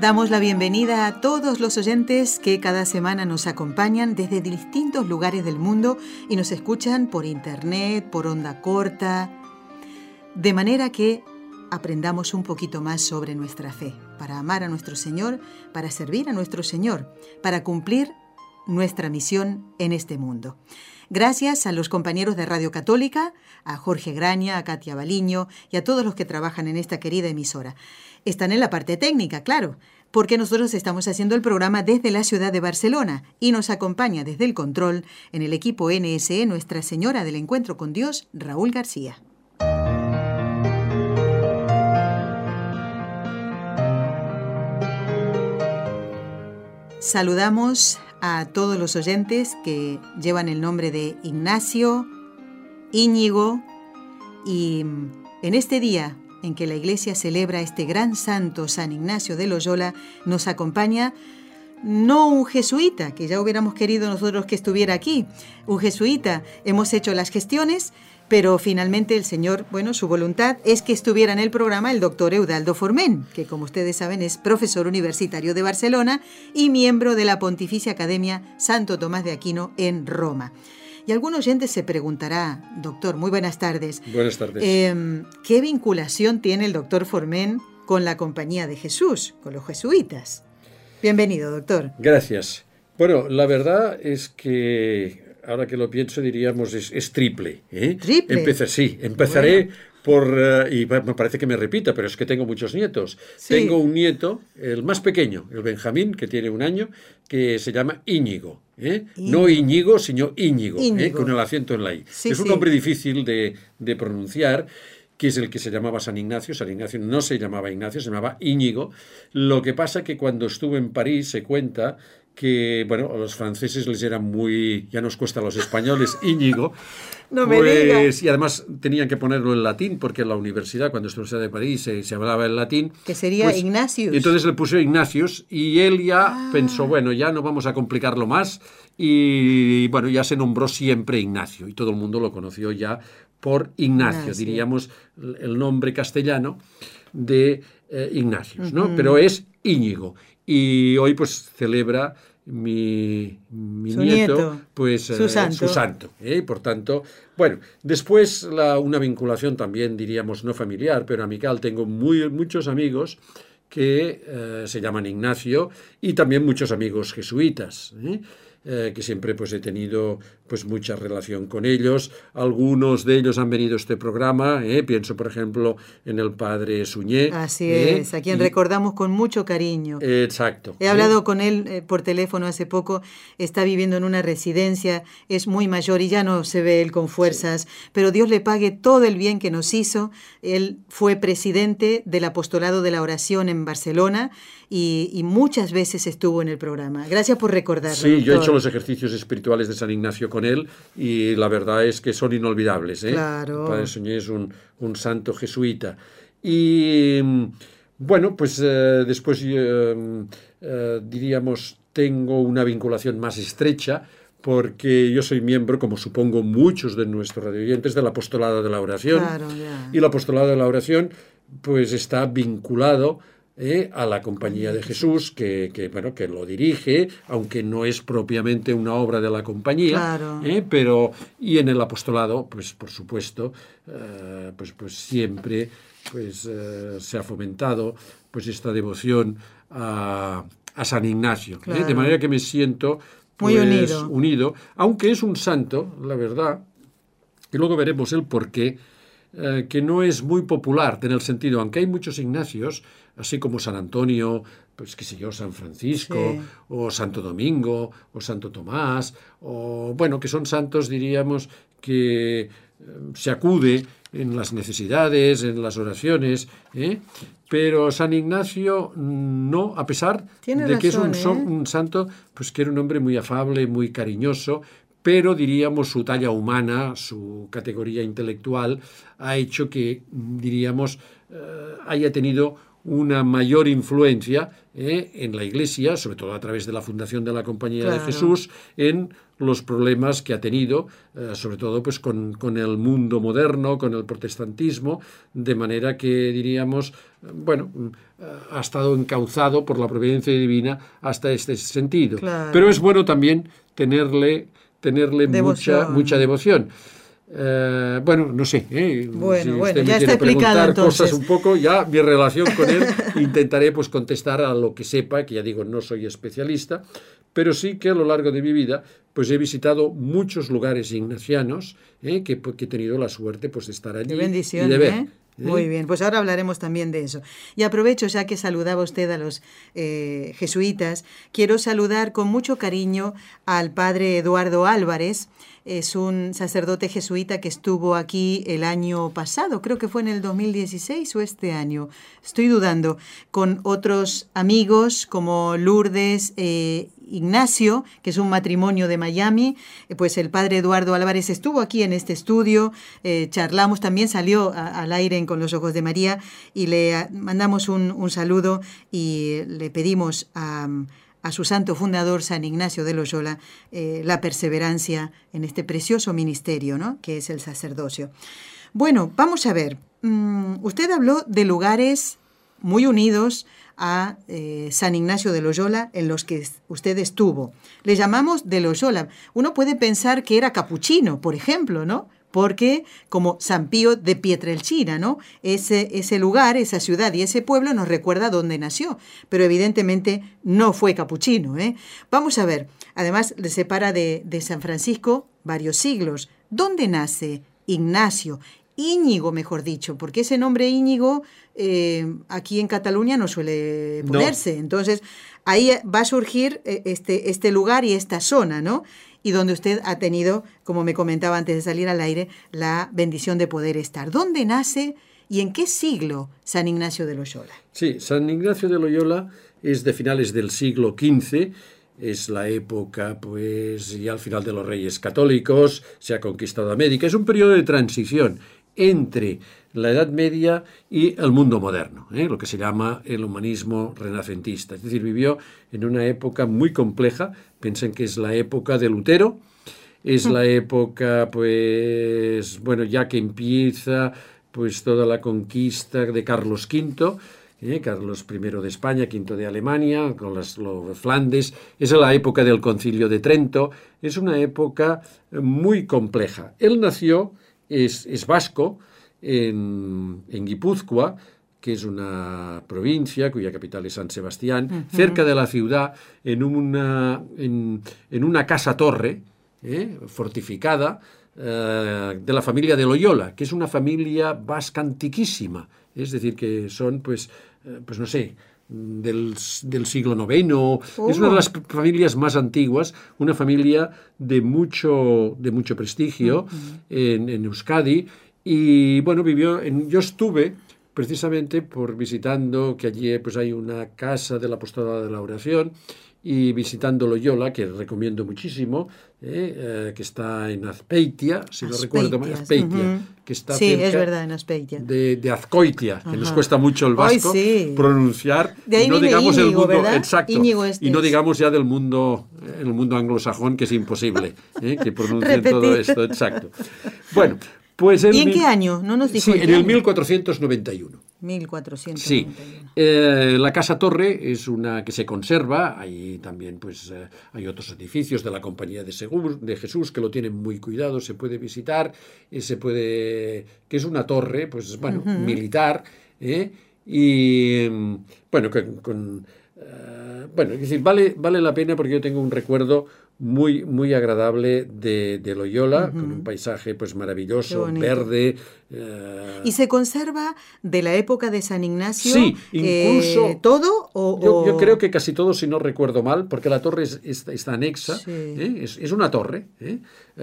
Damos la bienvenida a todos los oyentes que cada semana nos acompañan desde distintos lugares del mundo y nos escuchan por internet, por onda corta, de manera que aprendamos un poquito más sobre nuestra fe, para amar a nuestro Señor, para servir a nuestro Señor, para cumplir nuestra misión en este mundo. Gracias a los compañeros de Radio Católica, a Jorge Graña, a Katia Baliño y a todos los que trabajan en esta querida emisora están en la parte técnica, claro, porque nosotros estamos haciendo el programa desde la ciudad de Barcelona y nos acompaña desde el control en el equipo NSE Nuestra Señora del Encuentro con Dios, Raúl García. Saludamos a todos los oyentes que llevan el nombre de Ignacio, Íñigo y en este día en que la Iglesia celebra este gran santo San Ignacio de Loyola, nos acompaña no un jesuita, que ya hubiéramos querido nosotros que estuviera aquí, un jesuita. Hemos hecho las gestiones, pero finalmente el Señor, bueno, su voluntad es que estuviera en el programa el doctor Eudaldo Formén, que como ustedes saben es profesor universitario de Barcelona y miembro de la Pontificia Academia Santo Tomás de Aquino en Roma. Y algún oyente se preguntará, doctor, muy buenas tardes. Buenas tardes. Em, ¿Qué vinculación tiene el doctor Formen con la Compañía de Jesús, con los jesuitas? Bienvenido, doctor. Gracias. Bueno, la verdad es que ahora que lo pienso diríamos es, triple. ¿eh? ¿Triple? sí, empezaré por, eh, y me parece que me repita, pero es que tengo muchos nietos. Tengo un nieto, el más pequeño, el Benjamín, que tiene un año, que se llama Íñigo. ¿Eh? No Íñigo, sino Íñigo, ¿eh? con el acento en la I. es un nombre difícil de, de pronunciar que es el que se llamaba San Ignacio. San Ignacio no se llamaba Ignacio, se llamaba Íñigo. Lo que pasa que cuando estuve en París se cuenta que, bueno, a los franceses les era muy, ya nos cuesta a los españoles, Íñigo, no pues, y además tenían que ponerlo en latín, porque en la universidad, cuando estuve en de París, se, hablaba en latín. Que sería pues, Ignacius. entonces le puso Ignacius, y él ya ah. pensó, bueno, ya no vamos a complicarlo más, y bueno, ya se nombró siempre Ignacio, y todo el mundo lo conoció ya por Ignacio, diríamos el nombre castellano de eh, Ignacius, ¿no? Pero es Íñigo. Y hoy pues celebra mi, nieto, pues su eh, santo. Su ¿eh? Por tanto, bueno, después la, una vinculación también diríamos no familiar, pero amical. Tengo muy, muchos amigos que eh, se llaman Ignacio y también muchos amigos jesuitas. Eh, que siempre pues he tenido pues mucha relación con ellos. Algunos de ellos han venido a este programa, ¿eh? pienso por ejemplo en el padre Suñé. Así ¿eh? es, a quien recordamos con mucho cariño. Exacto. He hablado con él por teléfono hace poco, está viviendo en una residencia, es muy mayor y ya no se ve él con fuerzas, pero Dios le pague todo el bien que nos hizo. Él fue presidente del apostolado de la oración en Barcelona y, muchas veces estuvo en el programa. Gracias por recordarlo. Sí, yo he hecho los ejercicios espirituales de San Ignacio con él y la verdad es que son inolvidables. ¿eh? Claro. Padre Soñé es un, un, santo jesuita. Y bueno, pues eh, después eh, eh, diríamos, tengo una vinculación más estrecha porque yo soy miembro, como supongo muchos de nuestros radioyentes, del apostolado de la oración. Claro, Y el apostolado de la oración pues está vinculado ¿eh? a la Compañía de Jesús, que, bueno, que lo dirige, aunque no es propiamente una obra de la compañía, ¿eh? pero y en el apostolado, pues por supuesto, eh, pues, pues siempre pues, se ha fomentado pues esta devoción a, San Ignacio, de manera que me siento Muy pues, unido. unido, aunque es un santo, la verdad, y luego veremos el por qué, que no es muy popular en el sentido, aunque hay muchos Ignacios, así como San Antonio, pues qué sé yo, San Francisco, o Santo Domingo, o Santo Tomás, o bueno, que son santos, diríamos, que se acude en las necesidades, en las oraciones, ¿eh? pero San Ignacio no, a pesar de que es un, ¿eh? un, santo, pues que era un hombre muy afable, muy cariñoso, pero diríamos su talla humana, su categoría intelectual, ha hecho que, diríamos, eh, haya tenido una mayor influencia eh, en la Iglesia, sobre todo a través de la fundación de la Compañía de Jesús, en los problemas que ha tenido, eh, sobre todo pues con, con, el mundo moderno, con el protestantismo, de manera que diríamos, bueno, ha estado encauzado por la providencia divina hasta este sentido. Pero es bueno también tenerle, tenerle mucha, mucha devoción. Eh, bueno, no sé. ¿eh? Bueno, si bueno, ya está explicado cosas un poco, ya mi relación con él intentaré pues contestar a lo que sepa, que ya digo, no soy especialista, pero sí que a lo largo de mi vida pues he visitado muchos lugares ignacianos ¿eh? que, que, he tenido la suerte pues de estar allí bendición, y de ver. ¿eh? Muy bien, pues ahora hablaremos también de eso. Y aprovecho, ya que saludaba usted a los eh, jesuitas, quiero saludar con mucho cariño al padre Eduardo Álvarez, es un sacerdote jesuita que estuvo aquí el año pasado, creo que fue en el 2016 o este año, estoy dudando, con otros amigos como Lourdes eh, Ignacio, que es un matrimonio de Miami, eh, pues el padre Eduardo Álvarez estuvo aquí en este estudio, eh, charlamos, también salió al aire en Con los Ojos de María y le mandamos un, un saludo y le pedimos a a su santo fundador, San Ignacio de Loyola, eh, la perseverancia en este precioso ministerio, ¿no? que es el sacerdocio. Bueno, vamos a ver. Mm, usted habló de lugares muy unidos a eh, San Ignacio de Loyola en los que usted estuvo. Le llamamos de Loyola. Uno puede pensar que era capuchino, por ejemplo, ¿no? Porque como San Pío de Pietrelcina, ¿no? Ese, ese lugar, esa ciudad y ese pueblo nos recuerda dónde nació, pero evidentemente no fue capuchino. ¿eh? Vamos a ver, además le separa de, de San Francisco varios siglos. ¿Dónde nace Ignacio? Íñigo, mejor dicho, porque ese nombre Íñigo eh, aquí en Cataluña no suele ponerse. Entonces, ahí va a surgir eh, este, este lugar y esta zona, ¿no? Y donde usted ha tenido, como me comentaba antes de salir al aire, la bendición de poder estar. ¿Dónde nace y en qué siglo San Ignacio de Loyola? Sí, San Ignacio de Loyola es de finales del siglo XV, es la época, pues, ya al final de los reyes católicos, se ha conquistado América, es un periodo de transición entre la Edad Media y el mundo moderno, ¿eh? lo que se llama el humanismo renacentista. Es decir, vivió en una época muy compleja, piensen que es la época de Lutero, es la época, pues, bueno, ya que empieza pues toda la conquista de Carlos V, ¿eh? Carlos I de España, V de Alemania, con las, los Flandes, es la época del concilio de Trento, es una época muy compleja. Él nació es, vasco, en, Guipúzcoa, que es una provincia cuya capital es San Sebastián, cerca de la ciudad, en una, en, una casa-torre ¿eh? fortificada eh, de la familia de Loyola, que es una familia vasca antiquísima, es decir, que son, pues, eh, pues no sé, del, siglo IX. Es una de las oh. familias más antiguas, una familia de mucho, de mucho prestigio en, Euskadi. Y bueno, vivió en, yo estuve precisamente por visitando que allí pues hay una casa de la apostolado de la oración y visitando Loyola, que recomiendo muchísimo, eh, eh, que está en Azpeitia, si no recuerdo mal, Azpeitia, que está sí, es verdad, en Azpeitia. De, Azcoitia, que nos cuesta mucho el vasco pronunciar, de ahí y no digamos Íñigo, el mundo ¿verdad? exacto, este y no digamos ya del mundo, el mundo anglosajón, que es imposible eh, que pronuncien todo esto, exacto. Bueno, pues ¿Y en qué año? No nos dijo Sí, en el 1491. 1491. Sí. Eh, la Casa Torre es una que se conserva. Ahí también pues, eh, hay otros edificios de la Compañía de, de Jesús que lo tienen muy cuidado. Se puede visitar. Eh, se puede, que es una torre, pues bueno, militar. Y bueno, con, bueno, es decir, vale, vale la pena porque yo tengo un recuerdo muy, muy agradable de, Loyola, con un paisaje pues maravilloso, verde. Eh, ¿Y se conserva de la época de San Ignacio sí, incluso, eh, todo? O, yo, creo que casi todo, si no recuerdo mal, porque la torre está anexa, ¿eh? es, una torre,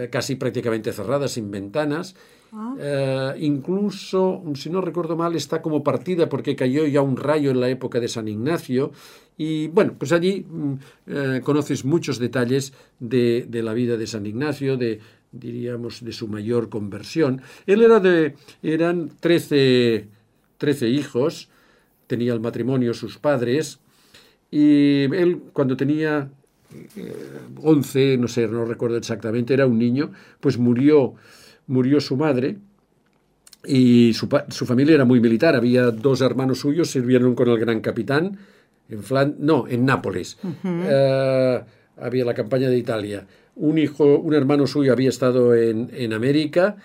casi prácticamente cerrada, sin ventanas, Ah. Eh, incluso, si no recuerdo mal, está como partida porque cayó ya un rayo en la época de San Ignacio. Y bueno, pues allí mm, eh, conoces muchos detalles de, de, la vida de San Ignacio, de, diríamos, de su mayor conversión. Él era de, eran 13, 13 hijos, tenía el matrimonio sus padres, y él cuando tenía 11, eh, no sé, no recuerdo exactamente, era un niño, pues murió, murió su madre y su, su, familia era muy militar, había dos hermanos suyos, sirvieron con el gran capitán en Flan no, en Nápoles. uh, había la campaña de Italia. Un hijo, un hermano suyo había estado en, en América,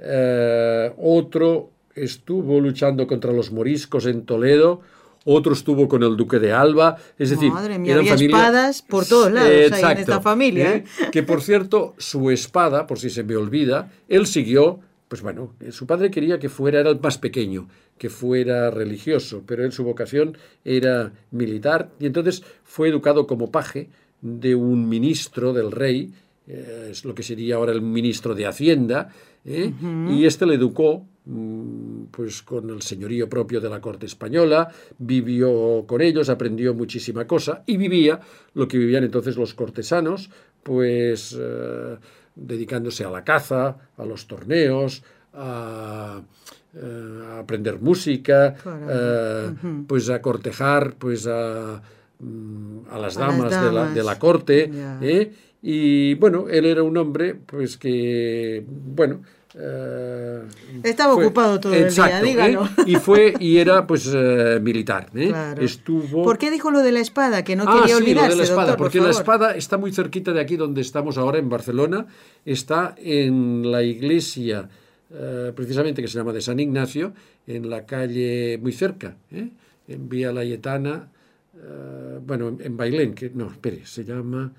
uh, otro estuvo luchando contra los moriscos en Toledo, otro estuvo con el duque de Alba, es decir, Madre mía, había familia... espadas por todos lados Exacto, en esta familia. ¿eh? Que por cierto, su espada, por si se me olvida, él siguió, pues bueno, su padre quería que fuera, era el más pequeño, que fuera religioso, pero él su vocación era militar y entonces fue educado como paje de un ministro del rey, eh, es lo que sería ahora el ministro de Hacienda, ¿eh? uh -huh. y este le educó pues con el señorío propio de la corte española, vivió con ellos, aprendió muchísima cosa y vivía lo que vivían entonces los cortesanos, pues eh, dedicándose a la caza, a los torneos, a, eh, a aprender música, eh, uh -huh. pues a cortejar, pues a, mm, a las damas, a las damas. De, la, de, la, corte, yeah. y bueno, él era un hombre, pues que, bueno, Estaba fue, ocupado todo exacto, el día, dígalo. ¿eh? Y fue y era pues militar. ¿eh? Claro. Estuvo. ¿Por qué dijo lo de la espada? Que no ah, quería sí, olvidarse, lo de la espada, doctor, porque por la espada está muy cerquita de aquí donde estamos ahora en Barcelona. Está en la iglesia, precisamente que se llama de San Ignacio, en la calle muy cerca, ¿eh? en Vía Layetana, bueno, en Bailén, que no, espere, se llama.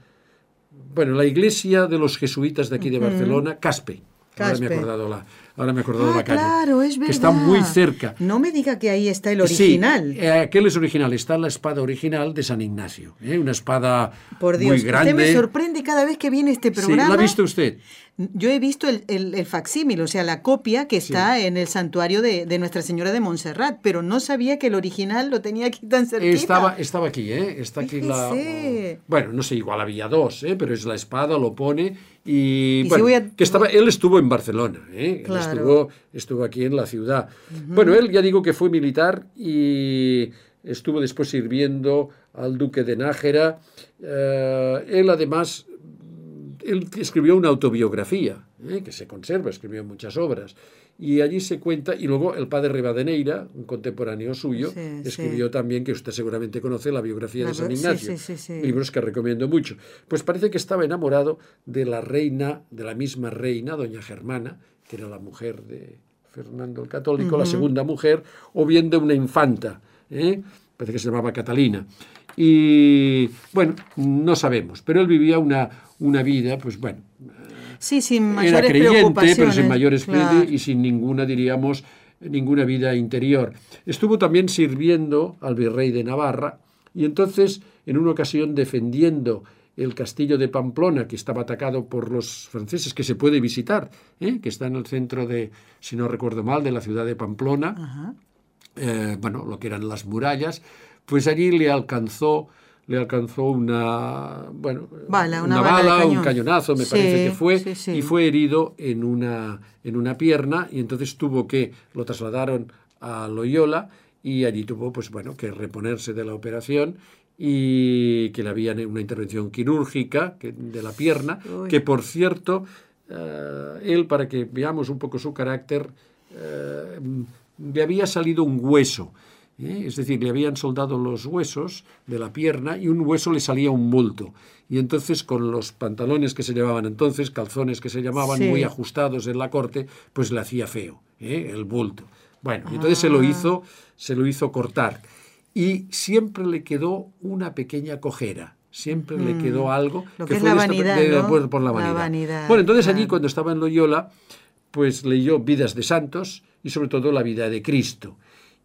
Bueno, la iglesia de los jesuitas de aquí de Barcelona, Caspe. Ahora me he acordado la, ahora me he acordado ah, la calle. Claro, es verdad. Que está muy cerca. No me diga que ahí está el original. Sí, eh, aquel es original. Está la espada original de San Ignacio. ¿eh? Una espada Por Dios, muy grande. Usted me sorprende cada vez que viene este programa. Sí, ¿La ha visto usted? Yo he visto el, el, el facsímil, o sea, la copia que está sí. en el santuario de, de, Nuestra Señora de Montserrat, pero no sabía que el original lo tenía aquí tan cerquita. Estaba, estaba aquí, ¿eh? Está aquí la... Bueno, no sé, igual había dos, ¿eh? Pero es la espada, lo pone y, ¿Y bueno, si a... que estaba, él estuvo en Barcelona, ¿eh? Claro. Él estuvo, estuvo aquí en la ciudad. Uh -huh. Bueno, él ya digo que fue militar y estuvo después sirviendo al duque de Nájera. Uh, él además él escribió una autobiografía, ¿eh? que se conserva, escribió muchas obras, y allí se cuenta, y luego el padre Rivadeneira, un contemporáneo suyo, sí, escribió sí. también, que usted seguramente conoce, la biografía la, de San Ignacio, sí, libros que recomiendo mucho. Pues parece que estaba enamorado de la reina, de la misma reina, doña Germana, que era la mujer de Fernando el Católico, uh -huh. la segunda mujer, o bien de una infanta, ¿eh? parece que se llamaba Catalina. Y bueno, no sabemos, pero él vivía una, una vida, pues bueno. Sí, sin mayores era creyente, pero sin mayores claro. y sin ninguna, diríamos, ninguna vida interior. Estuvo también sirviendo al virrey de Navarra y entonces, en una ocasión, defendiendo el castillo de Pamplona, que estaba atacado por los franceses, que se puede visitar, ¿eh? que está en el centro de, si no recuerdo mal, de la ciudad de Pamplona, eh, bueno, lo que eran las murallas, pues allí le alcanzó le alcanzó una bueno bala, una, una bala, bala un cañonazo me sí, parece que fue sí, sí. y fue herido en una en una pierna y entonces tuvo que lo trasladaron a Loyola y allí tuvo pues bueno que reponerse de la operación y que le habían una intervención quirúrgica que, de la pierna Uy. que por cierto uh, él para que veamos un poco su carácter uh, le había salido un hueso ¿eh? es decir, le habían soldado los huesos de la pierna y un hueso le salía un bulto. Y entonces con los pantalones que se llevaban entonces, calzones que se llamaban sí. muy ajustados en la corte, pues le hacía feo ¿eh? el bulto. Bueno, ah. entonces se lo hizo, se lo hizo cortar. Y siempre le quedó una pequeña cojera siempre mm. le quedó algo Lo que, que fue la vanidad, de, ¿no? por, por, la vanidad. La vanidad bueno, entonces allí cuando estaba en Loyola, pues leyó Vidas de Santos y sobre todo la vida de Cristo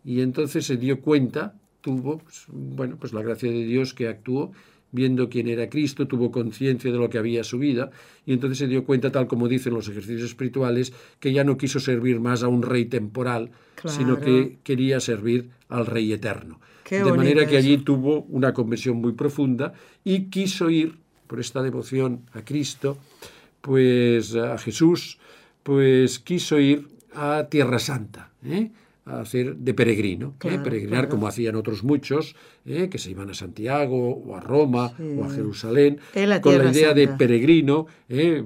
y entonces se dio cuenta, tuvo, pues, bueno, pues la gracia de Dios que actuó, viendo quién era Cristo, tuvo conciencia de lo que había su vida y entonces se dio cuenta, tal como dicen los ejercicios espirituales, que ya no quiso servir más a un rey temporal, sino que quería servir al rey eterno. de manera que allí tuvo una conversión muy profunda y quiso ir, por esta devoción a Cristo, pues a Jesús, pues quiso ir a Tierra Santa. ¿eh? A hacer de peregrino, ¿eh? peregrinar como hacían otros muchos, ¿eh? que se iban a Santiago o a Roma o a Jerusalén, con la idea de peregrino, ¿eh?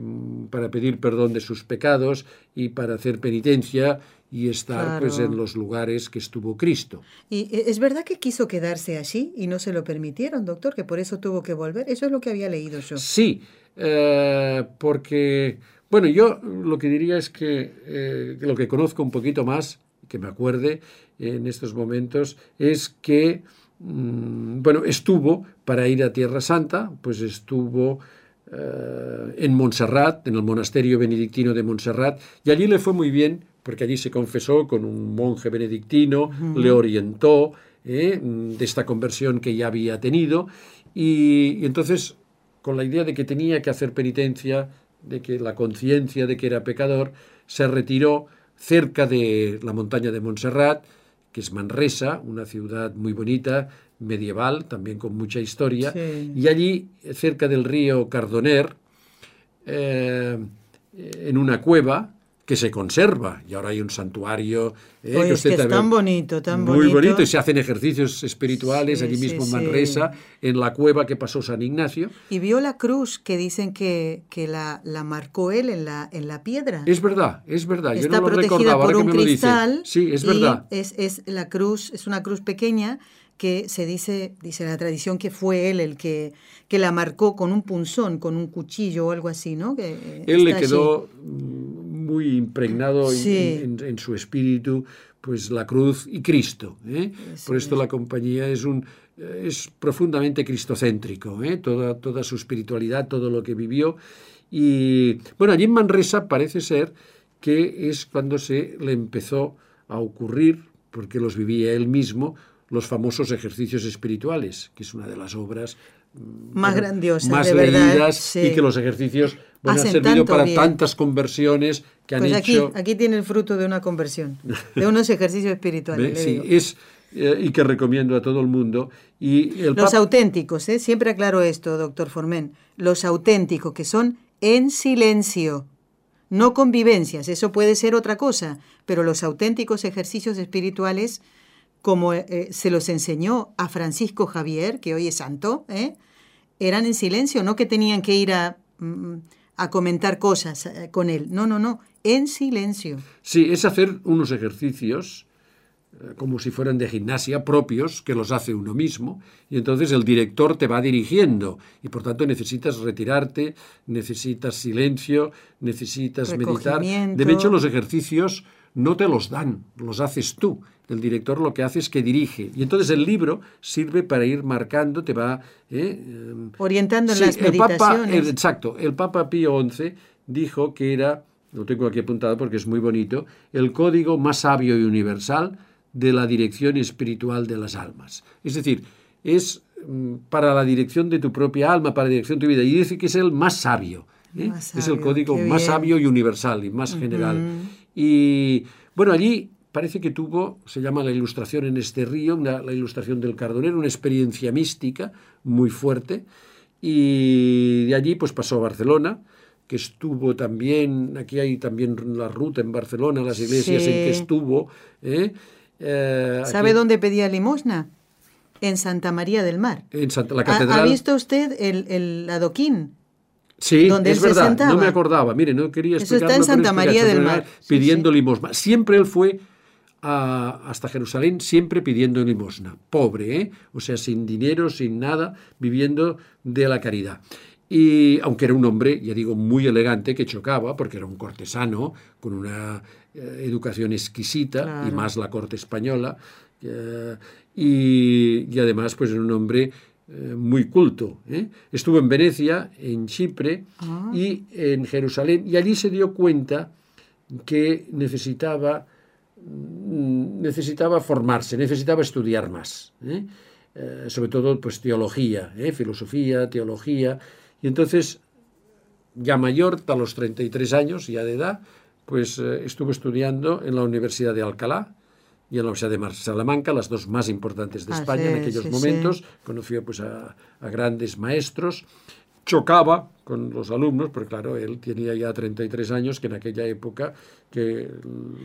para pedir perdón de sus pecados y para hacer penitencia y estar pues en los lugares que estuvo Cristo. ¿Y es verdad que quiso quedarse allí y no se lo permitieron, doctor, que por eso tuvo que volver? Eso es lo que había leído yo. Sí, porque, bueno, yo lo que diría es que lo que conozco un poquito más que me acuerde en estos momentos, es que, mm, bueno, estuvo para ir a Tierra Santa, pues estuvo eh, en Montserrat, en el monasterio benedictino de Montserrat, y allí le fue muy bien, porque allí se confesó con un monje benedictino, le orientó eh, de esta conversión que ya había tenido, y, y entonces, con la idea de que tenía que hacer penitencia, de que la conciencia de que era pecador, se retiró cerca de la montaña de Montserrat, que es Manresa, una ciudad muy bonita, medieval, también con mucha historia, y allí, cerca del río Cardoner, eh, en una cueva, que se conserva y ahora hay un santuario eh, que, es tan bonito, tan muy bonito. y se hacen ejercicios espirituales allí mismo en Manresa, en la cueva que pasó San Ignacio. Y vio la cruz que dicen que, que la, la, marcó él en la, en la piedra. Es verdad, es verdad. Yo no lo recordaba, por un cristal. Sí, es verdad. Es, es la cruz, es una cruz pequeña que se dice, dice la tradición que fue él el que, que la marcó con un punzón, con un cuchillo o algo así, ¿no? Que eh, él le quedó muy impregnado en, su espíritu pues la cruz y Cristo. ¿eh? Por esto la compañía es un es profundamente cristocéntrico, ¿eh? toda, toda su espiritualidad, todo lo que vivió. Y bueno, allí en Manresa parece ser que es cuando se le empezó a ocurrir, porque los vivía él mismo, los famosos ejercicios espirituales, que es una de las obras mm, más grandiosas, más leídas y que los ejercicios han servido para tantas conversiones que han pues hecho. Aquí, tiene el fruto de una conversión, de unos ejercicios espirituales. sí, es eh, y que recomiendo a todo el mundo. Y los auténticos, ¿eh? siempre aclaro esto, doctor Formen, los auténticos que son en silencio, no convivencias, eso puede ser otra cosa, pero los auténticos ejercicios espirituales como eh, se los enseñó a Francisco Javier, que hoy es santo, ¿eh? eran en silencio, no que tenían que ir a, mm, a comentar cosas eh, con él, no, no, no, en silencio. Sí, es hacer unos ejercicios como si fueran de gimnasia propios, que los hace uno mismo, y entonces el director te va dirigiendo, y por tanto necesitas retirarte, necesitas silencio, necesitas meditar. De hecho, los ejercicios no te los dan, los haces tú el director lo que hace es que dirige. Y entonces el libro sirve para ir marcando, te va... ¿eh? Em, Orientando en las meditaciones. El exacto. El Papa Pío XI dijo que era, lo tengo aquí apuntado porque es muy bonito, el código más sabio y universal de la dirección espiritual de las almas. Es decir, es mm, para la dirección de tu propia alma, para la dirección de tu vida. Y dice que es el más sabio. ¿eh? es el código más sabio y universal y más general. Y bueno, allí parece que tuvo, se llama la ilustración en este río, la ilustración del Cardonero, una experiencia mística muy fuerte, y de allí pues pasó a Barcelona, que estuvo también, aquí hay también la ruta en Barcelona, las iglesias en que estuvo. ¿eh? Eh, ¿Sabe dónde pedía limosna? En Santa María del Mar. En Santa, la catedral. ¿Ha, visto usted el, el adoquín? Sí, donde es verdad, no me acordaba. Mire, no quería Eso está en Santa María del Mar. Pidiendo limosna. Siempre él fue hasta Jerusalén siempre pidiendo limosna, pobre, ¿eh? o sea, sin dinero, sin nada, viviendo de la caridad. Y aunque era un hombre, ya digo, muy elegante, que chocaba, porque era un cortesano, con una eh, educación exquisita, y más la corte española, eh, y, además pues era un hombre muy culto. Estuvo en Venecia, en Chipre ah. y en Jerusalén, y allí se dio cuenta que necesitaba Mm, necesitaba formarse, necesitaba estudiar más. ¿eh? eh, sobre todo pues teología, ¿eh? filosofía, teología. Y entonces, ya mayor, a los 33 años ya de edad, pues eh, estuvo estudiando en la Universidad de Alcalá y en la Universidad de Salamanca, las dos más importantes de Ah, España sí, en aquellos sí, momentos. Conoció pues a, a grandes maestros. Chocaba con los alumnos, porque claro, él tenía ya 33 años, que en aquella época, que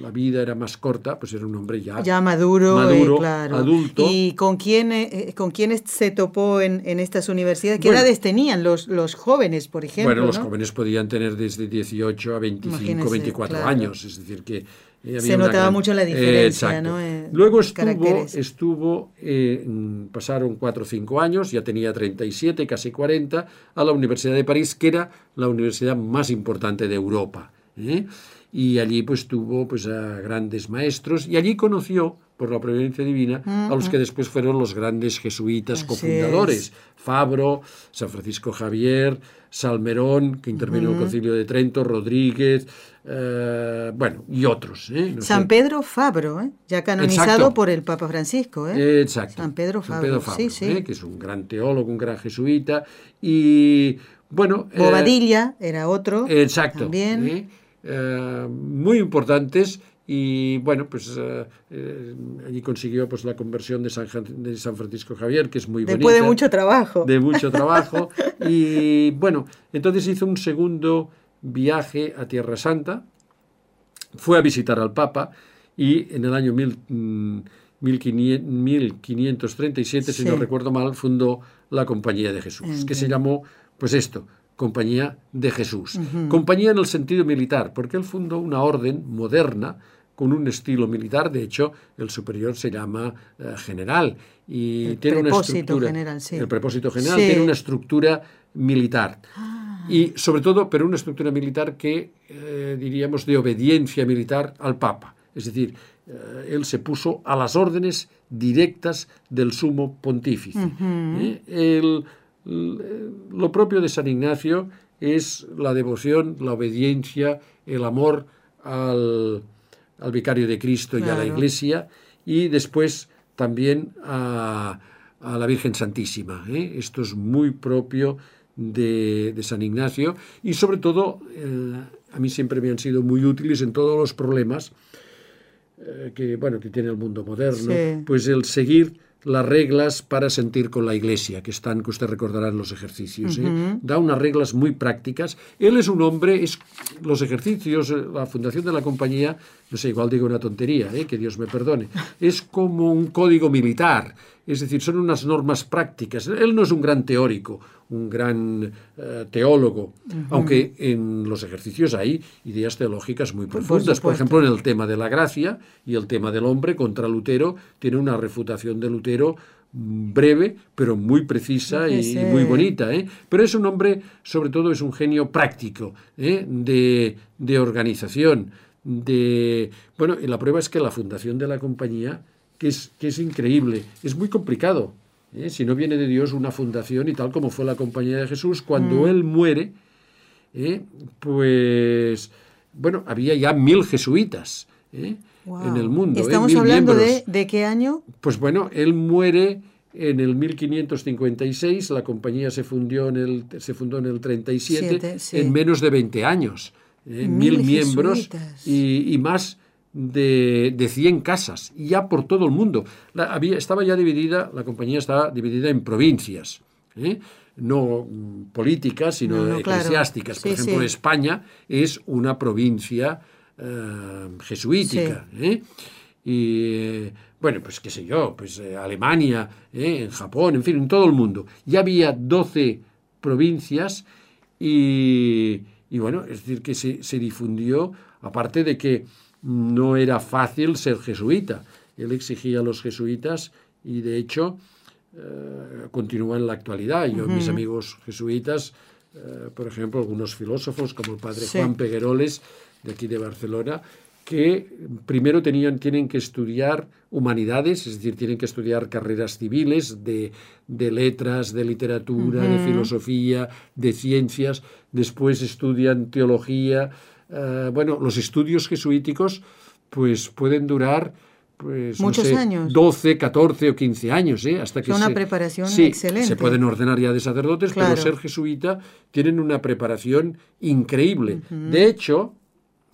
la vida era más corta, pues era un hombre ya, Ya maduro, eh, maduro, claro. adulto. ¿Y con quién, eh, con quiénes se topó en, en estas universidades? ¿Qué Bueno. edades tenían los, los jóvenes, por ejemplo? Bueno, los no? jóvenes podían tener desde 18 a 25, Imagínese, 24 claro. años, es decir, que eh, Se notaba mucho la diferencia. Eh, Luego estuvo, estuvo eh, pasaron 4 o 5 años, ya tenía 37, casi 40, a la Universidad de París, que era la universidad más importante de Europa. ¿eh? Y allí pues tuvo pues, a grandes maestros y allí conoció, por la providencia divina, a los que después fueron los grandes jesuitas Así cofundadores. es. Fabro, San Francisco Javier, Salmerón, que intervino en el Concilio de Trento, Rodríguez, eh, bueno, y otros. ¿eh? No San sé. Pedro Fabro, ¿eh? ya canonizado Exacto. por el Papa Francisco. ¿eh? Eh, Exacto. San Pedro Fabro, sí, sí. que es un gran teólogo, un gran jesuita. Y bueno. Bobadilla era otro. Exacto. También. muy importantes y bueno, pues eh, eh, allí consiguió pues la conversión de San, de San Francisco Javier, que es muy Después de mucho trabajo. de mucho trabajo. y bueno, entonces hizo un segundo viaje a Tierra Santa, fue a visitar al Papa y en el año mil, mm, 1500 1537, si Sí. no recuerdo mal, fundó la Compañía de Jesús, que se llamó, pues esto, Compañía de Jesús. Compañía en el sentido militar, porque él fundó una orden moderna con un estilo militar, de hecho, el superior se llama eh, general y El tiene una estructura. general, sí. El propósito general Sí. tiene una estructura militar. Y sobre todo, pero una estructura militar que eh, diríamos de obediencia militar al Papa. Es decir, eh, él se puso a las órdenes directas del sumo pontífice. El- lo propio de San Ignacio es la devoción, la obediencia, el amor al, al vicario de Cristo y a la. Iglesia y después también a, a la Virgen Santísima. ¿eh? Esto es muy propio de, de San Ignacio y sobre todo eh, a mí siempre me han sido muy útiles en todos los problemas eh, que bueno que tiene el mundo moderno, Sí. pues el seguir las reglas para sentir con la iglesia, que están, que usted recordará en los ejercicios. ¿eh? Da unas reglas muy prácticas. Él es un hombre, es los ejercicios, eh, la fundación de la compañía, no sé, igual digo una tontería, ¿eh? que Dios me perdone, es como un código militar. Es decir, son unas normas prácticas. Él no es un gran teórico, un gran eh, teólogo, aunque en los ejercicios hay ideas teológicas muy profundas. Por, ejemplo, en el tema de la gracia y el tema del hombre contra Lutero, tiene una refutación de Lutero mm, breve, pero muy precisa y, y muy bonita. ¿eh? Pero es un hombre, sobre todo, es un genio práctico, ¿eh? de, de organización, de... Bueno, y la prueba es que la fundación de la compañía, que es, que es increíble, es muy complicado. ¿Eh? Si no viene de Dios una fundación y tal como fue la compañía de Jesús, cuando él muere, ¿eh? pues, bueno, había ya mil jesuitas ¿eh? Wow. en el mundo. ¿eh? Estamos Mil hablando de, de qué año? Pues bueno, él muere en el 1556, la compañía se, fundió en el, se fundó en el 37, Siete, sí. en menos de 20 años. Mil Mil miembros y más de, de 100 casas, y ya por todo el mundo. La- había, estaba ya dividida, la compañía estaba dividida en provincias. ¿eh? No mm, políticas, sino No, no, claro. eclesiásticas. Por ejemplo, sí. España es una provincia eh, jesuítica. ¿eh? Y bueno, pues qué sé yo, pues eh, Alemania, en Japón, en fin, en todo el mundo. Ya había 12 provincias y, y bueno, es decir, que se, se difundió, aparte de que no era fácil ser jesuita. Él exigía a los jesuitas y de hecho eh, continúa en la actualidad. Yo, mis amigos jesuitas, eh, por ejemplo, algunos filósofos como el padre Sí. Juan Pegueroles, de aquí de Barcelona, que primero tenían, tienen que estudiar humanidades, es decir, tienen que estudiar carreras civiles de, de letras, de literatura, de filosofía, de ciencias, después estudian teología. Eh, bueno, los estudios jesuíticos pues pueden durar pues, Muchos no sé, años. 12, 14 o 15 años, ¿eh? hasta que Es una se- preparación sí, excelente. Se pueden ordenar ya de sacerdotes, Claro. pero ser jesuita tienen una preparación increíble. De hecho,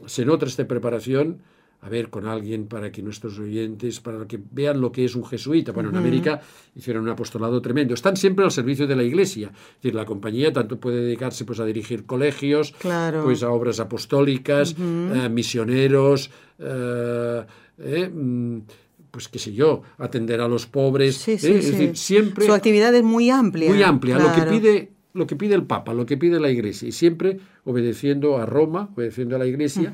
se nota esta preparación, a ver, con alguien para que nuestros oyentes, para que vean lo que es un jesuita. Bueno, en América hicieron un apostolado tremendo. Están siempre al servicio de la iglesia. Es decir, la compañía tanto puede dedicarse pues, a dirigir colegios, Claro. pues a obras apostólicas, eh, misioneros, eh, eh, mm, pues qué sé yo, atender a los pobres. Sí, sí, es sí. decir, siempre Su actividad es muy amplia. muy amplia, lo que pide lo que pide el Papa, lo que pide la Iglesia, y siempre obedeciendo a Roma, obedeciendo a la Iglesia,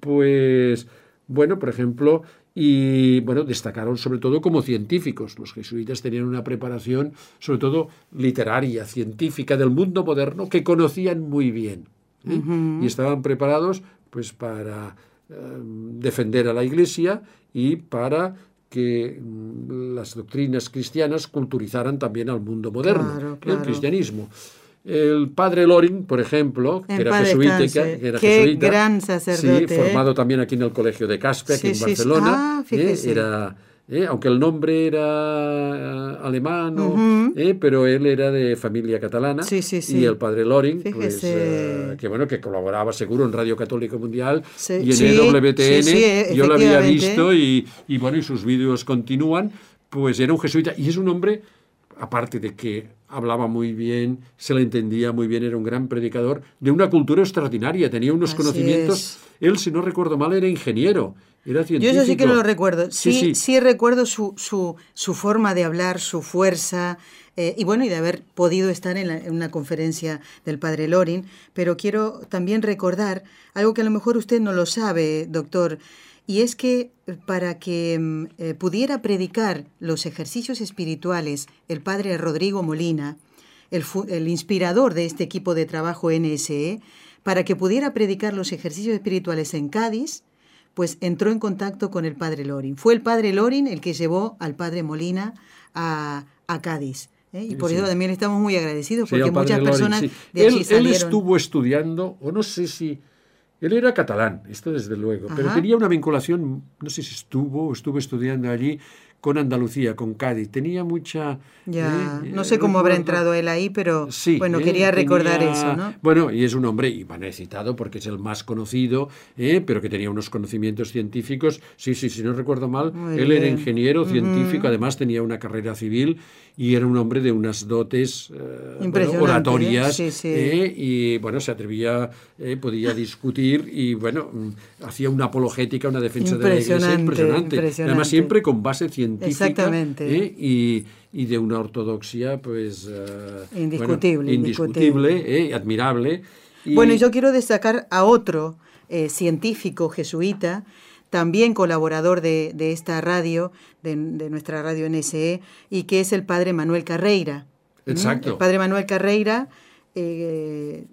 pues bueno, por ejemplo, y bueno, destacaron sobre todo como científicos. Los jesuitas tenían una preparación sobre todo literaria, científica del mundo moderno que conocían muy bien. ¿eh? Y estaban preparados pues para eh, defender a la Iglesia y para que mm, las doctrinas cristianas culturizaran también al mundo moderno, Claro, claro. el cristianismo. El padre Loring, por ejemplo, que era jesuita, que era Qué jesuita, gran sacerdote, sí, ¿eh? formado también aquí en el colegio de Caspe, aquí Sí, en. Barcelona. Ah, ¿eh? Era, ¿eh? aunque el nombre era alemán. ¿eh? pero él era de familia catalana. Sí, sí, sí. Y el padre Loring, pues, que bueno, que colaboraba seguro en Radio Católica Mundial y en EWTN. yo lo había visto y, y bueno, y sus vídeos continúan. Pues era un jesuita y es un hombre, aparte de que hablaba muy bien, se le entendía muy bien, era un gran predicador, de una cultura extraordinaria, tenía unos Así conocimientos. es. Él, si no recuerdo mal, era ingeniero, era Yo científico. eso sí que no lo recuerdo. Sí, Sí, sí, sí. recuerdo su, su, su forma de hablar, su fuerza, eh, y bueno, y de haber podido estar en, la- en una conferencia del padre Lorin, pero quiero también recordar algo que a lo mejor usted no lo sabe, doctor, y es que eh, para que mm, eh, pudiera predicar los ejercicios espirituales el padre Rodrigo Molina, el, inspirador de este equipo de trabajo NSE, para que pudiera predicar los ejercicios espirituales en Cádiz, pues entró en contacto con el padre Lorin. Fue el padre Lorin el que llevó al padre Molina a, a Cádiz. ¿eh? Y por Sí. eso también estamos muy agradecidos, porque muchas personas sí. de él, allí él salieron. estuvo estudiando, o no sé si... Él era catalán, esto desde luego, pero tenía una vinculación, no sé si estuvo o estuvo estudiando allí con Andalucía, con Cádiz. Tenía mucha... Ya, eh, no sé cómo habrá entrado él ahí, pero Sí, bueno, ¿eh? quería recordar Tenía- eso, ¿no? Bueno, y es un hombre, y van citado porque es el más conocido, ¿eh? pero que tenía unos conocimientos científicos. Sí, sí, si no recuerdo mal, Muy él era ingeniero científico, además tenía una carrera civil y era un hombre de unas dotes eh, bueno, oratorias. ¿eh? Sí. ¿eh? Y bueno, se atrevía, podía discutir y bueno, mm, hacía una apologética, una defensa de la iglesia Impresionante, impresionante. Además, siempre con base científica. Exactamente. Y, y de una ortodoxia, pues. eh, bueno, Indiscutible, indiscutible, ¿eh? admirable. Y- Bueno, yo quiero destacar a otro eh, científico jesuita, también colaborador de, de esta radio, de, de nuestra radio NSE, y que es el padre Manuel Carreira. ¿Mm? Exacto. El padre Manuel Carreira eh,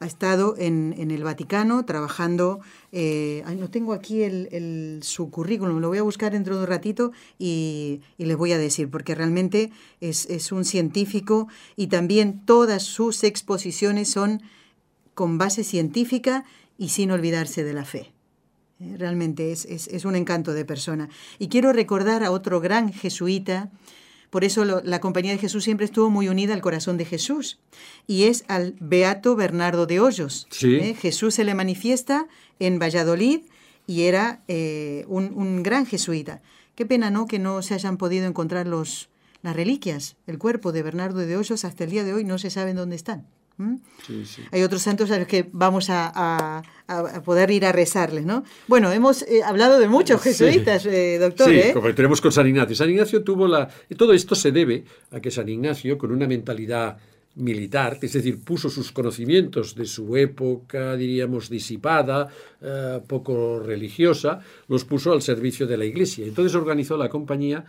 ha, estado en, el Vaticano trabajando. eh, no tengo aquí el, su currículum, lo voy a buscar dentro de un ratito y, les voy a decir, porque realmente es, un científico y también todas sus exposiciones son con base científica y sin olvidarse de la fe. Eh, Realmente es un encanto de persona. Y quiero recordar a otro gran jesuita, por eso lo- la Compañía de Jesús siempre estuvo muy unida al corazón de Jesús, y es al Beato Bernardo de Hoyos. Sí. Eh, Jesús se le manifiesta en Valladolid y era eh, un, un gran jesuita. Qué pena, ¿no?, que no se hayan podido encontrar los, las reliquias, el cuerpo de Bernardo de Hoyos, hasta el día de hoy no se sabe dónde están. ¿M? Sí, sí. Hay otros santos a los que vamos a, a- a poder ir a rezarles, ¿no? Bueno, hemos eh, hablado de muchos Sí. jesuitas, eh, doctor, Sí, ¿eh? como tenemos con San Ignacio. San Ignacio tuvo la... todo esto se debe a que San Ignacio, con una mentalidad militar, es decir, puso sus conocimientos de su época, diríamos, disipada, eh, poco religiosa, los puso al servicio de la Iglesia. Entonces organizó la compañía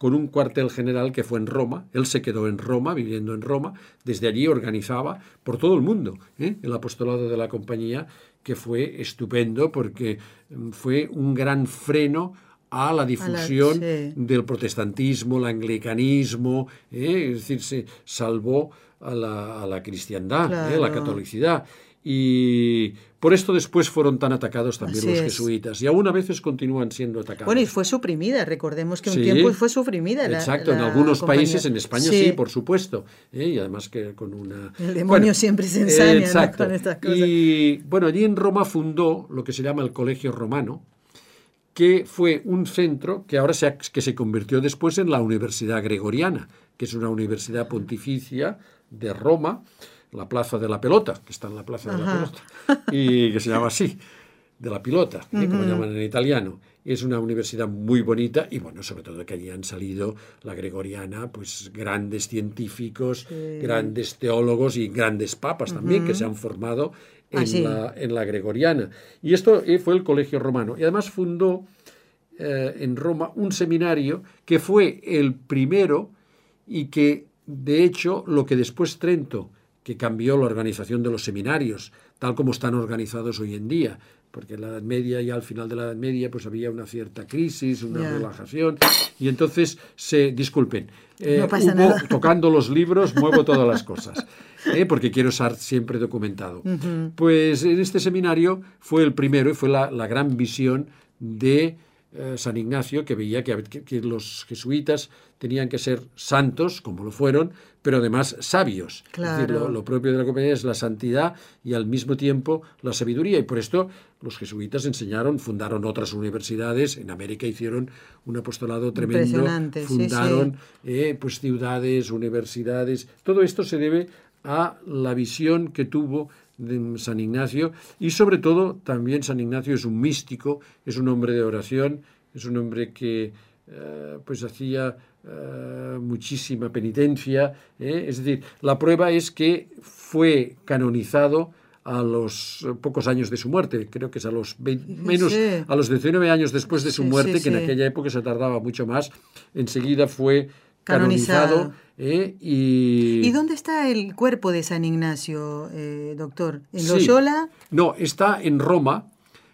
con un cuartel general que fue en Roma. Él se quedó en Roma, viviendo en Roma. Desde allí organizaba por todo el mundo ¿eh? el apostolado de la compañía, que fue estupendo porque mm, fue un gran freno a la difusión sí. del protestantismo, el anglicanismo, ¿eh? es decir, se salvó a la, a la cristiandad, ¿eh? a la catolicidad. Y Por esto después fueron tan atacados también Así los es. jesuitas y aún a veces continúan siendo atacados. Bueno, y fue suprimida, recordemos que un Sí, tiempo fue suprimida. la- Exacto, en algunos compañía. países, en España sí, por supuesto. ¿eh? Y además que con una... El demonio siempre se ensaña, exacto. con estas cosas. Y bueno, allí en Roma fundó lo que se llama el Colegio Romano, que fue un centro que ahora se, ha- que se convirtió después en la Universidad Gregoriana, que es una universidad pontificia de Roma, la Plaza de la Pelota, que está en la Plaza de la. Pelota, y que se llama así, de la Pilota, ¿eh? como llaman en italiano. Es una universidad muy bonita y bueno, sobre todo que allí han salido la gregoriana, pues grandes científicos, grandes teólogos y grandes papas también que se han formado en, Ah, sí. la, en la gregoriana. Y esto eh, fue el colegio romano. Y además fundó eh, en Roma un seminario que fue el primero y que, de hecho, lo que después Trento, que cambió la organización de los seminarios, tal como están organizados hoy en día, porque en la Edad Media, ya al final de la Edad Media, pues había una cierta crisis, una relajación, y entonces se, disculpen, eh, No pasa hubo- nada. tocando los libros, muevo todas las cosas, ¿eh? porque quiero estar siempre documentado. Pues en este seminario fue el primero y fue la, la gran visión de eh, San Ignacio, que veía que, que- que los jesuitas tenían que ser santos, como lo fueron, pero además sabios. Es decir, Claro. lo, lo propio de la compañía es la santidad y al mismo tiempo la sabiduría. Y por esto los jesuitas enseñaron, fundaron otras universidades, en América hicieron un apostolado tremendo, Impresionante, sí, fundaron eh, pues ciudades, universidades. Todo esto se debe a la visión que tuvo de San Ignacio y sobre todo también San Ignacio es un místico, es un hombre de oración, es un hombre que eh, pues hacía eh, muchísima penitencia. ¿eh? Es decir, la prueba es que fue canonizado a los pocos años de su muerte, creo que es a los 20 menos Sí. a los 19 años después de su muerte, sí, que en aquella época se tardaba mucho más, enseguida fue canonizado, Canonizado. ¿eh? y ¿Y dónde está el cuerpo de San Ignacio, eh, doctor? ¿En Sí. Loyola? No, está en Roma,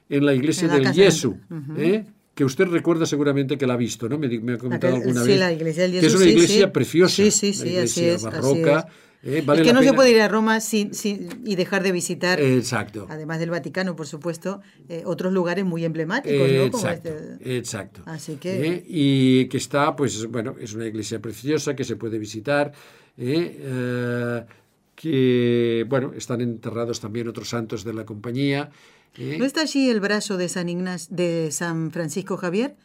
en la iglesia En la del casa de- Yesu, ¿eh? que usted recuerda seguramente que la ha visto, ¿no? Me, me ha comentado Acá- alguna sí, vez. la iglesia del Que es Yesu, una sí, iglesia sí. preciosa. Sí, sí, una sí, así iglesia es, así barroca. ¿Eh? Vale es que no se puede ir a Roma sin, sin- y dejar de visitar, Exacto. además del Vaticano, por supuesto, eh, otros lugares muy emblemáticos, ¿no? Como Exacto, este- exacto. Así que- ¿Eh? Y que está, pues, bueno, es una iglesia preciosa que se puede visitar. ¿eh? Que, bueno, están enterrados también otros santos de la compañía. ¿No está allí el brazo de San, Ignacio, de San Francisco Javier?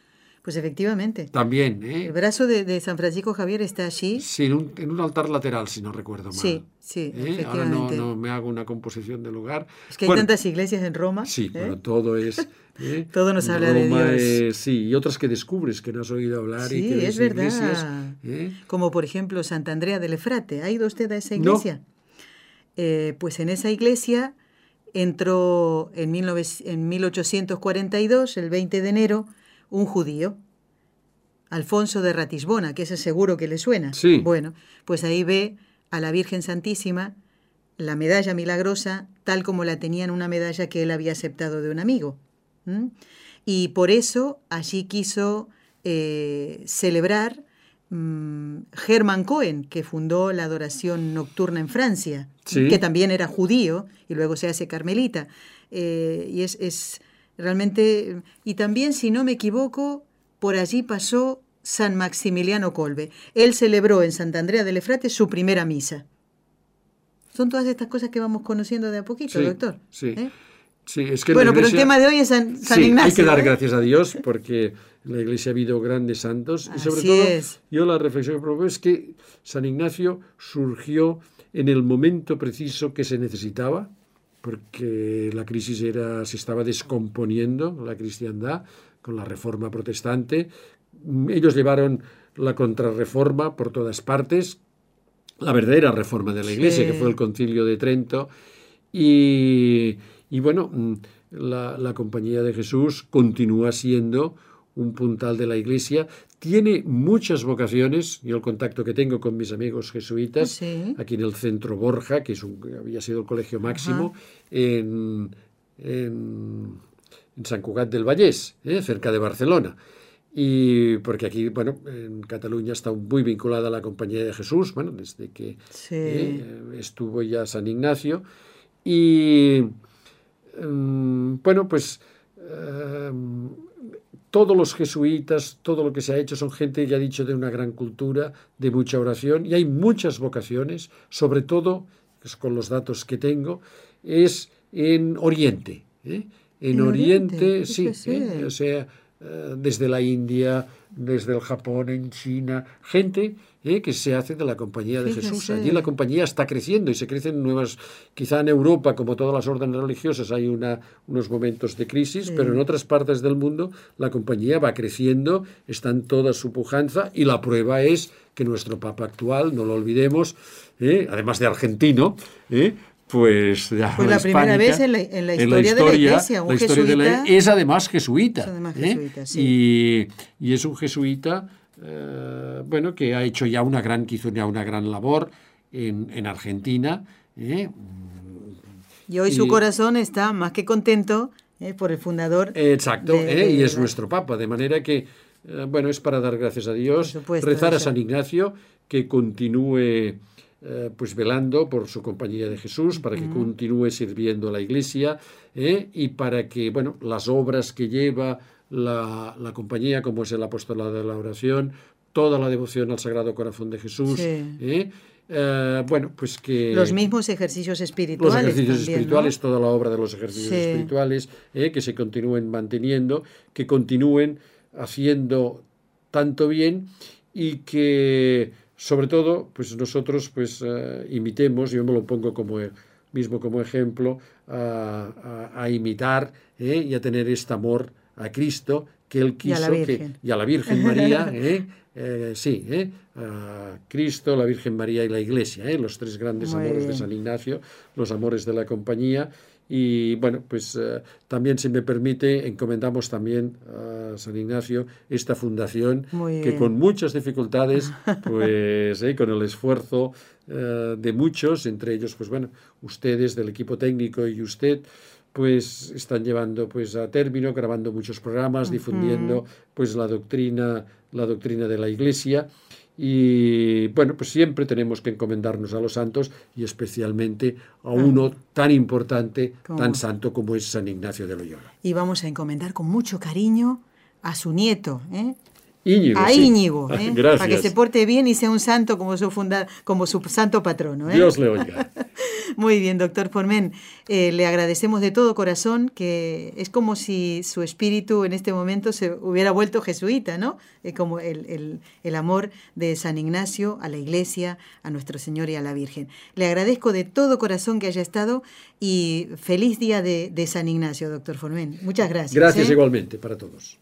Pues efectivamente. También, ¿eh? El brazo de, de San Francisco Javier está allí. Sí, en un, en un altar lateral, si no recuerdo mal. Sí, sí, ¿Eh? Ahora no, efectivamente. no me hago una composición del lugar. Es que hay Bueno, tantas iglesias en Roma. Sí, ¿eh? bueno, todo es... ¿eh? Todo nos habla de Roma Dios. es- sí, y otras que descubres que no has oído hablar y Sí, que ves es verdad. iglesias. ¿eh? Como por ejemplo Santa Andrea del Efrate. ¿Ha ido usted a esa No. iglesia? Eh, pues en esa iglesia entró en, 19 en 1842, el 20 de enero, un judío, Alfonso de Ratisbona, que ese seguro que le suena. Sí. Bueno, pues ahí ve a la Virgen Santísima, la medalla milagrosa, tal como la tenía en una medalla que él había aceptado de un amigo. Y por eso allí quiso eh, celebrar mm, Hermann Cohen, que fundó la adoración nocturna en Francia, Sí. que también era judío y luego se hace carmelita. Eh, y es, es realmente, y también, si no me equivoco, por allí pasó San Maximiliano Colbe. Él celebró en Santa Andrea del Efrate su primera misa. Son todas estas cosas que vamos conociendo de a poquito, Sí, doctor. sí. ¿eh? Sí, es que Bueno, pero el tema de hoy es San, San sí, Ignacio. hay que dar ¿eh? gracias a Dios porque en la iglesia ha habido grandes santos y sobre todo es. yo la reflexión que propongo es que San Ignacio surgió en el momento preciso que se necesitaba porque la crisis era se estaba descomponiendo la cristiandad con la reforma protestante ellos llevaron la contrarreforma por todas partes la verdadera reforma de la iglesia, Sí. que fue el concilio de Trento. Y, y bueno, mm, la, la Compañía de Jesús continúa siendo un puntal de la iglesia. Tiene muchas vocaciones. Yo el contacto que tengo con mis amigos jesuitas, Sí. aquí en el centro Borja, que es un, había sido el colegio máximo, en, en, en San Cugat del Vallés, ¿eh? cerca de Barcelona. Y porque aquí, bueno, en Cataluña está muy vinculada a la Compañía de Jesús, bueno, desde que Sí. eh, estuvo ya San Ignacio. Y mm, bueno, pues eh, todos los jesuitas, todo lo que se ha hecho son gente, ya he dicho, de una gran cultura, de mucha oración, y hay muchas vocaciones, sobre todo, con los datos que tengo, es en Oriente. ¿eh? En, Oriente, sí, o sea, desde la India, desde el Japón, en China, gente ¿eh? que se hace de la compañía de Jesús. Allí la compañía está creciendo y se crecen nuevas, quizá en Europa, como todas las órdenes religiosas, hay una, unos momentos de crisis, pero en otras partes del mundo la compañía va creciendo, está en toda su pujanza y la prueba es que nuestro Papa actual, no lo olvidemos, ¿eh? además de argentino, ¿eh? Pues ya la primera vez en la, historia, de la iglesia, un jesuita, es además jesuita, y, y, es un jesuita eh, bueno, que ha hecho ya una gran, que hizo ya una gran labor en, en Argentina. ¿eh? Y hoy su corazón está más que contento ¿eh? por el fundador. Exacto, y es nuestro Papa, de manera que, bueno, es para dar gracias a Dios, rezar a San Ignacio, que continúe pues velando por su compañía de Jesús, para que continúe sirviendo a la Iglesia y para que, bueno, las obras que lleva la, compañía, como es el apostolado de la oración, toda la devoción al Sagrado Corazón de Jesús. ¿eh? Eh, bueno, pues que... Los mismos ejercicios espirituales. Los ejercicios espirituales, toda la obra de los ejercicios espirituales, ¿eh? que se continúen manteniendo, que continúen haciendo tanto bien y que sobre todo pues nosotros pues imitemos, yo me lo pongo como mismo como ejemplo, a, a imitar y a tener este amor a Cristo que Él quiso, y a la Virgen, y a la Virgen María, ¿eh? Eh, sí, ¿eh? a Cristo, la Virgen María y la Iglesia, ¿eh? los tres grandes amores de San Ignacio, los amores de la compañía. Y bueno, pues también, si me permite, encomendamos también a San Ignacio esta fundación que con muchas dificultades, pues con el esfuerzo de muchos, entre ellos, pues bueno, ustedes del equipo técnico y usted, pues están llevando pues a término, grabando muchos programas, difundiendo pues la doctrina, la doctrina de la Iglesia y bueno, pues siempre tenemos que encomendarnos a los santos y especialmente a uno tan importante, tan santo como es San Ignacio de Loyola. Y vamos a encomendar con mucho cariño a su nieto, ¿eh? Íñigo, a Íñigo, ¿eh? para que se porte bien y sea un santo como su, funda, como su santo patrono. ¿eh? Dios le oiga. Muy bien, doctor Formen. Eh, le agradecemos de todo corazón que es como si su espíritu en este momento se hubiera vuelto jesuita, ¿no? Es como el, amor de San Ignacio a la iglesia, a nuestro Señor y a la Virgen. Le agradezco de todo corazón que haya estado y feliz día de, de San Ignacio, doctor Formen. Muchas gracias. Gracias igualmente para todos.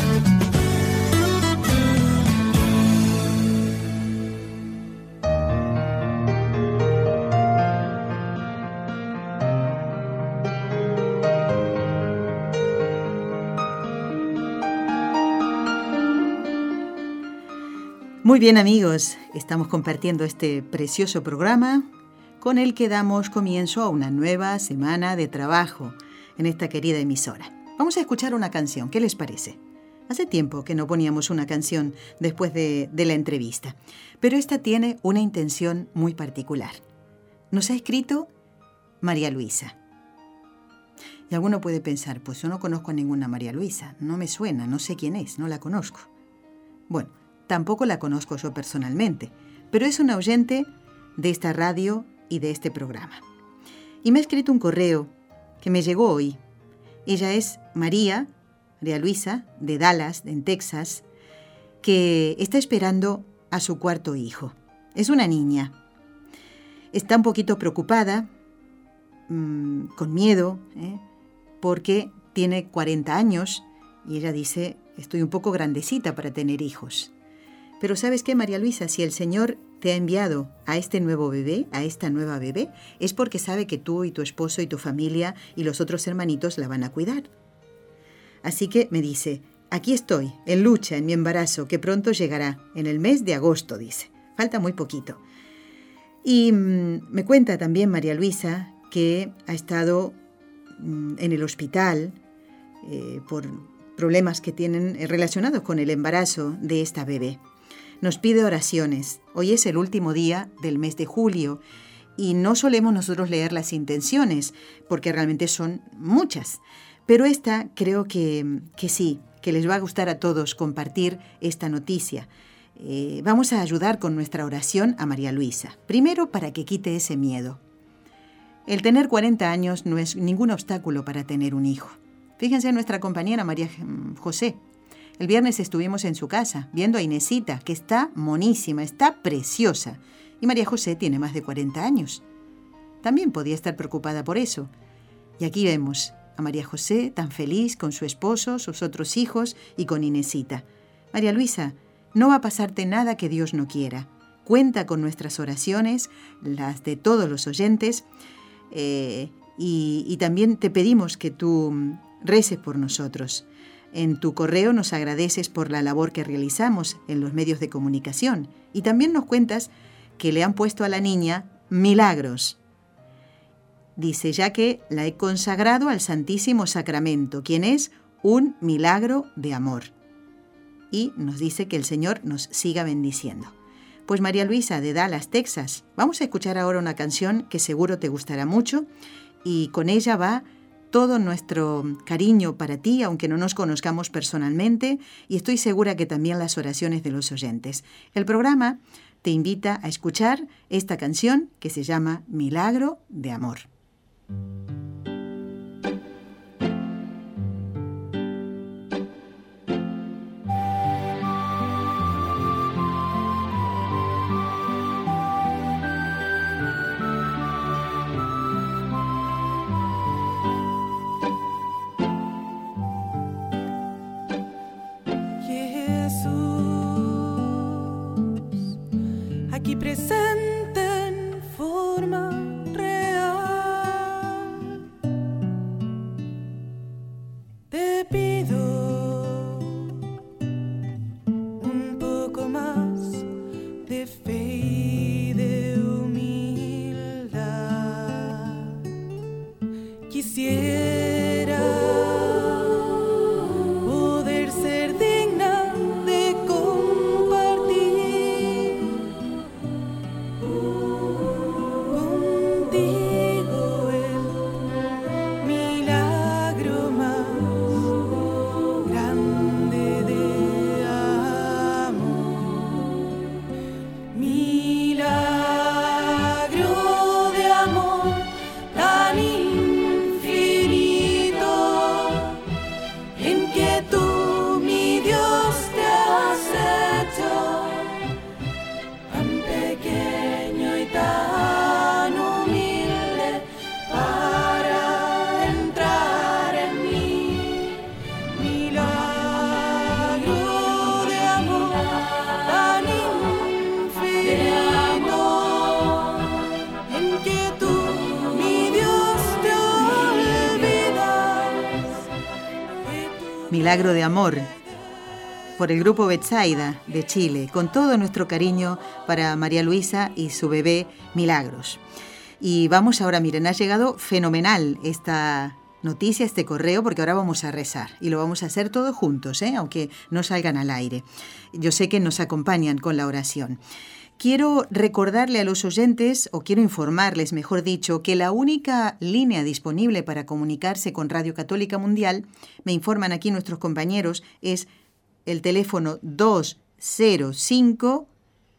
Muy bien amigos, estamos compartiendo este precioso programa con el que damos comienzo a una nueva semana de trabajo en esta querida emisora. Vamos a escuchar una canción, ¿qué les parece? Hace tiempo que no poníamos una canción después de, la entrevista, pero esta tiene una intención muy particular. Nos ha escrito María Luisa. Y alguno puede pensar, pues yo no conozco a ninguna María Luisa, no me suena, no sé quién es, no la conozco. Bueno, Tampoco la conozco yo personalmente, pero es una oyente de esta radio y de este programa. Y me ha escrito un correo que me llegó hoy. Ella es María, María Luisa, de Dallas, en Texas, que está esperando a su cuarto hijo. Es una niña. Está un poquito preocupada, mm, con miedo, ¿eh? porque tiene 40 años y ella dice, estoy un poco grandecita para tener hijos Pero sabes qué, María Luisa, si el Señor te ha enviado a este nuevo bebé, a esta nueva bebé, es porque sabe que tú y tu esposo y tu familia y los otros hermanitos la van a cuidar. Así que me dice, aquí estoy, en lucha, en mi embarazo, que pronto llegará, en el mes de agosto, dice. Falta muy poquito. Y mm, me cuenta también María Luisa que ha estado mm, en el hospital eh, por problemas que tienen eh, relacionados con el embarazo de esta bebé. Nos pide oraciones. Hoy es el último día del mes de julio y no solemos nosotros leer las intenciones porque realmente son muchas. Pero esta creo que, que sí, que les va a gustar a todos compartir esta noticia. Eh, vamos a ayudar con nuestra oración a María Luisa. Primero para que quite ese miedo. El tener 40 años no es ningún obstáculo para tener un hijo. Fíjense nuestra compañera María José. El viernes estuvimos en su casa viendo a Inesita, que está monísima, está preciosa. Y María José tiene más de 40 años. También podía estar preocupada por eso. Y aquí vemos a María José tan feliz con su esposo, sus otros hijos y con Inesita. María Luisa, no va a pasarte nada que Dios no quiera. Cuenta con nuestras oraciones, las de todos los oyentes, eh, y, y también te pedimos que tú reces por nosotros. En tu correo nos agradeces por la labor que realizamos en los medios de comunicación y también nos cuentas que le han puesto a la niña milagros. Dice, ya que la he consagrado al Santísimo Sacramento, quien es un milagro de amor. Y nos dice que el Señor nos siga bendiciendo. Pues María Luisa de Dallas, Texas, vamos a escuchar ahora una canción que seguro te gustará mucho y con ella va todo nuestro cariño para ti, aunque no nos conozcamos personalmente, y estoy segura que también las oraciones de los oyentes. El programa te invita a escuchar esta canción que se llama Milagro de Amor. Milagro de Amor por el grupo Betsaida de Chile, con todo nuestro cariño para María Luisa y su bebé Milagros. Y vamos ahora, miren, ha llegado fenomenal esta noticia, este correo, porque ahora vamos a rezar y lo vamos a hacer todos juntos, ¿eh? aunque no salgan al aire. Yo sé que nos acompañan con la oración. Quiero recordarle a los oyentes, o quiero informarles, mejor dicho, que la única línea disponible para comunicarse con Radio Católica Mundial, me informan aquí nuestros compañeros, es el teléfono 205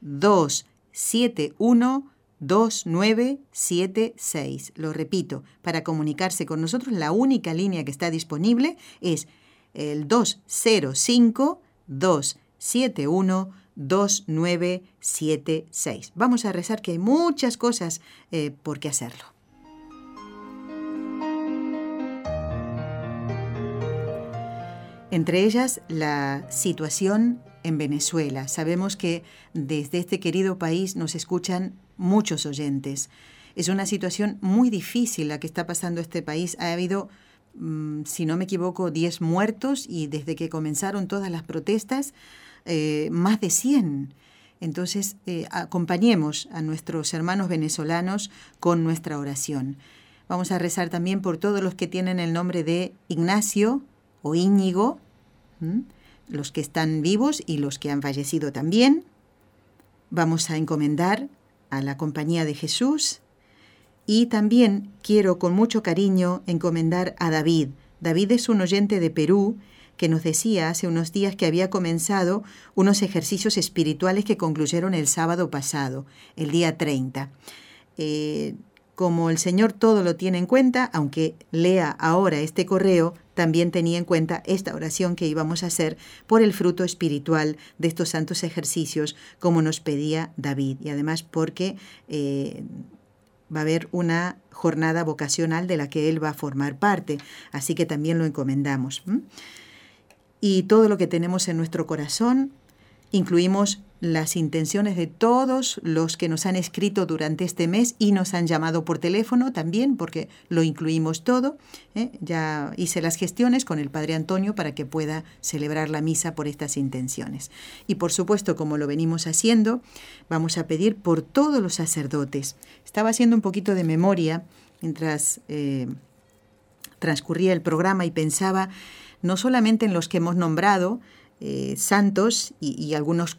271 2976. Lo repito, para comunicarse con nosotros, la única línea que está disponible es el 205 271 2976. Vamos a rezar que hay muchas cosas eh, por qué hacerlo. Entre ellas, la situación en Venezuela. Sabemos que desde este querido país nos escuchan muchos oyentes. Es una situación muy difícil la que está pasando este país. Ha habido, mm, si no me equivoco, 10 muertos y desde que comenzaron todas las protestas, eh, más de 100. Entonces, eh, acompañemos a nuestros hermanos venezolanos con nuestra oración. Vamos a rezar también por todos los que tienen el nombre de Ignacio o Íñigo, los que están vivos y los que han fallecido también. Vamos a encomendar a la compañía de Jesús y también quiero con mucho cariño encomendar a David. David es un oyente de Perú que nos decía hace unos días que había comenzado unos ejercicios espirituales que concluyeron el sábado pasado, el día 30. Eh, como el Señor todo lo tiene en cuenta, aunque lea ahora este correo, también tenía en cuenta esta oración que íbamos a hacer por el fruto espiritual de estos santos ejercicios, como nos pedía David, y además porque eh, va a haber una jornada vocacional de la que él va a formar parte, así que también lo encomendamos. Y todo lo que tenemos en nuestro corazón, incluimos las intenciones de todos los que nos han escrito durante este mes y nos han llamado por teléfono también, porque lo incluimos todo. ¿eh? Ya hice las gestiones con el Padre Antonio para que pueda celebrar la misa por estas intenciones. Y por supuesto, como lo venimos haciendo, vamos a pedir por todos los sacerdotes. Estaba haciendo un poquito de memoria mientras eh, transcurría el programa y pensaba no solamente en los que hemos nombrado, eh, santos y, y, algunos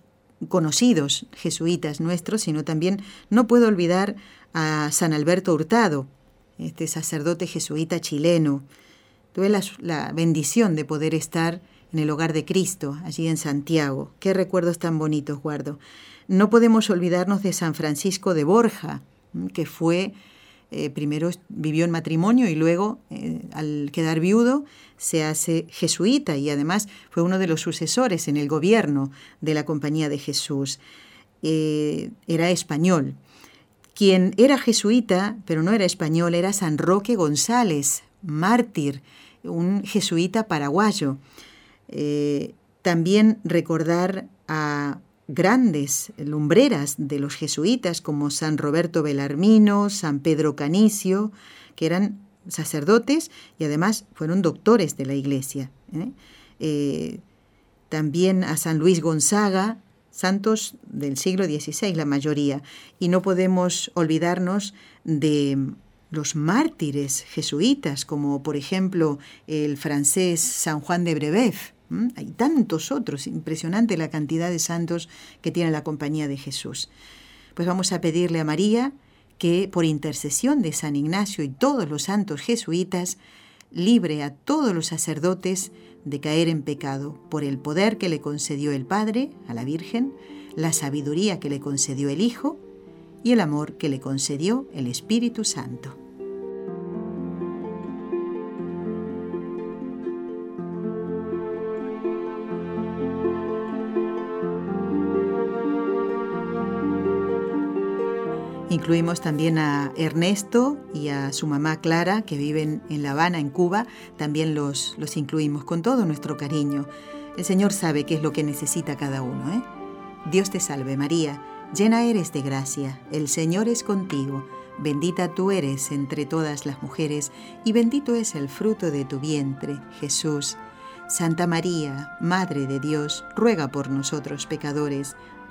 conocidos jesuitas nuestros, sino también no puedo olvidar a San Alberto Hurtado, este sacerdote jesuita chileno. Tuve la, bendición de poder estar en el hogar de Cristo, allí en Santiago. Qué recuerdos tan bonitos guardo. No podemos olvidarnos de San Francisco de Borja, que fue eh, primero vivió en matrimonio y luego, eh, al quedar viudo, se hace jesuita y además fue uno de los sucesores en el gobierno de la Compañía de Jesús. Eh, era español. Quien era jesuita, pero no era español, era San Roque González, mártir, un jesuita paraguayo. también recordar a grandes lumbreras de los jesuitas como San Roberto Belarmino, San Pedro Canicio, que eran sacerdotes y además fueron doctores de la iglesia. ¿eh? Eh, también a San Luis Gonzaga, santos del siglo XVI la mayoría, y no podemos olvidarnos de los mártires jesuitas, como por ejemplo el francés San Juan de Brebeuf, hay tantos otros, impresionante la cantidad de santos que tiene la compañía de Jesús. Pues vamos a pedirle a María que por intercesión de San Ignacio y todos los santos jesuitas, libre a todos los sacerdotes de caer en pecado por el poder que le concedió el Padre a la Virgen, la sabiduría que le concedió el Hijo y el amor que le concedió el Espíritu Santo. Incluimos también a Ernesto y a su mamá Clara, que viven en La Habana, en Cuba. También los, los incluimos con todo nuestro cariño. El Señor sabe qué es lo que necesita cada uno. ¿eh? Dios te salve María, llena eres de gracia, el Señor es contigo. Bendita tú eres entre todas las mujeres, y bendito es el fruto de tu vientre, Jesús. Santa María, Madre de Dios, ruega por nosotros pecadores,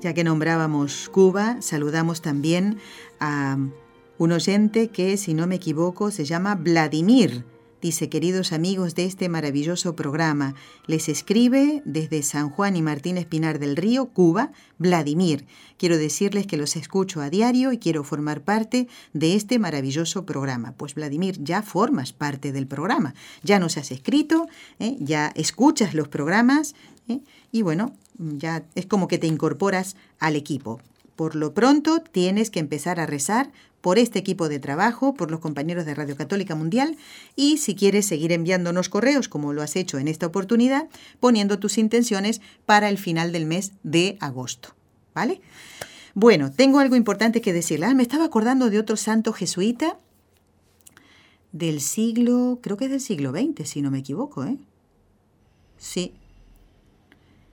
Ya que nombrábamos Cuba, saludamos también a un oyente que, si no me equivoco, se llama Vladimir. Dice, queridos amigos de este maravilloso programa, les escribe desde San Juan y Martínez Pinar del Río, Cuba, Vladimir. Quiero decirles que los escucho a diario y quiero formar parte de este maravilloso programa. Pues Vladimir, ya formas parte del programa, ya nos has escrito, ¿eh? ya escuchas los programas ¿eh? y bueno, ya es como que te incorporas al equipo. Por lo pronto tienes que empezar a rezar por este equipo de trabajo, por los compañeros de Radio Católica Mundial y si quieres seguir enviándonos correos como lo has hecho en esta oportunidad, poniendo tus intenciones para el final del mes de agosto. ¿Vale? Bueno, tengo algo importante que decirle. Ah, me estaba acordando de otro santo jesuita del siglo, creo que es del siglo XX, si no me equivoco, ¿eh? Sí,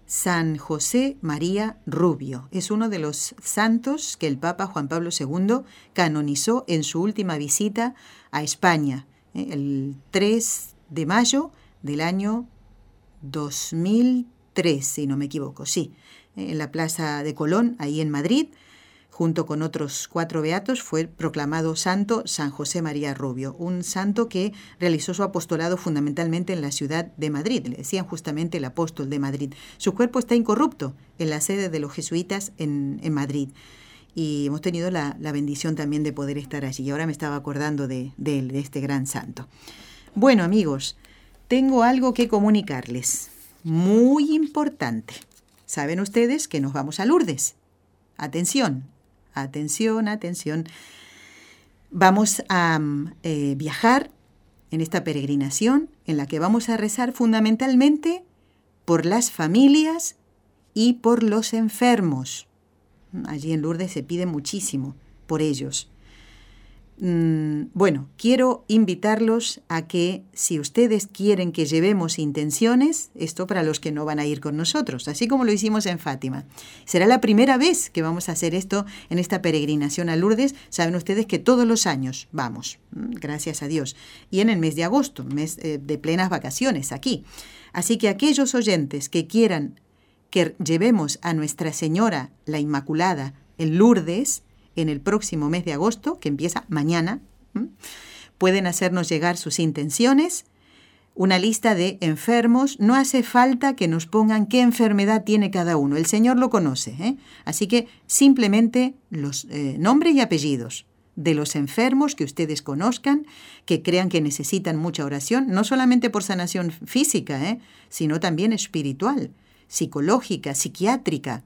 San José María Rubio. Es uno de los santos que el Papa Juan Pablo II canonizó en su última visita a España, ¿eh? el 3 de mayo del año 2003, si no me equivoco, sí, en la Plaza de Colón, ahí en Madrid junto con otros cuatro beatos, fue proclamado santo San José María Rubio, un santo que realizó su apostolado fundamentalmente en la ciudad de Madrid, le decían justamente el apóstol de Madrid. Su cuerpo está incorrupto en la sede de los jesuitas en, Madrid y hemos tenido la, bendición también de poder estar allí. Y ahora me estaba acordando de, de, este gran santo. Bueno, amigos, tengo algo que comunicarles, muy importante. Saben ustedes que nos vamos a Lourdes. Atención, Atención, atención. Vamos a eh, viajar en esta peregrinación en la que vamos a rezar fundamentalmente por las familias y por los enfermos. Allí en Lourdes se pide muchísimo por ellos. Mm, bueno, quiero invitarlos a que si ustedes quieren que llevemos intenciones, esto para los que no van a ir con nosotros, así como lo hicimos en Fátima. Será la primera vez que vamos a hacer esto en esta peregrinación a Lourdes. Saben ustedes que todos los años vamos, mm, gracias a Dios, y en el mes de agosto, mes eh, de plenas vacaciones aquí. Así que aquellos oyentes que quieran que llevemos a Nuestra Señora la Inmaculada en Lourdes, en el próximo mes de agosto, que empieza mañana. Pueden hacernos llegar sus intenciones, una lista de enfermos. No hace falta que nos pongan qué enfermedad tiene cada uno. El Señor lo conoce. ¿eh? Así que simplemente los eh, nombre y apellidos de los enfermos que ustedes conozcan, que crean que necesitan mucha oración, no solamente por sanación física, ¿eh? sino también espiritual, psicológica, psiquiátrica,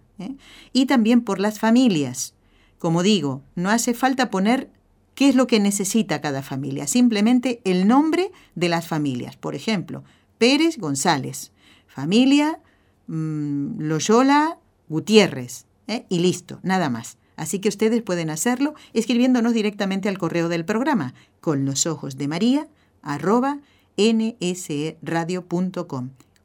y también por las familias como digo, no hace falta poner qué es lo que necesita cada familia, simplemente el nombre de las familias. Por ejemplo, Pérez González, familia mm, Loyola Gutiérrez, ¿eh? y listo, nada más. Así que ustedes pueden hacerlo escribiéndonos directamente al correo del programa con los ojos de María arroba nsradio.com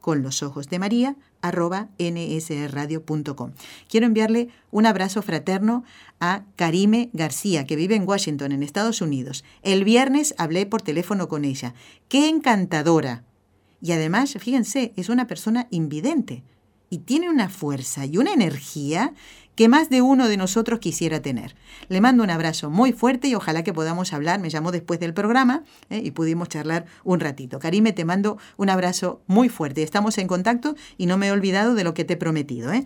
con los ojos de María arroba nsradio.com. Quiero enviarle un abrazo fraterno a Karime García, que vive en Washington, en Estados Unidos. El viernes hablé por teléfono con ella. ¡Qué encantadora! Y además, fíjense, es una persona invidente y tiene una fuerza y una energía que más de uno de nosotros quisiera tener. Le mando un abrazo muy fuerte y ojalá que podamos hablar. Me llamó después del programa ¿eh? y pudimos charlar un ratito. Karime, te mando un abrazo muy fuerte. Estamos en contacto y no me he olvidado de lo que te he prometido. ¿eh?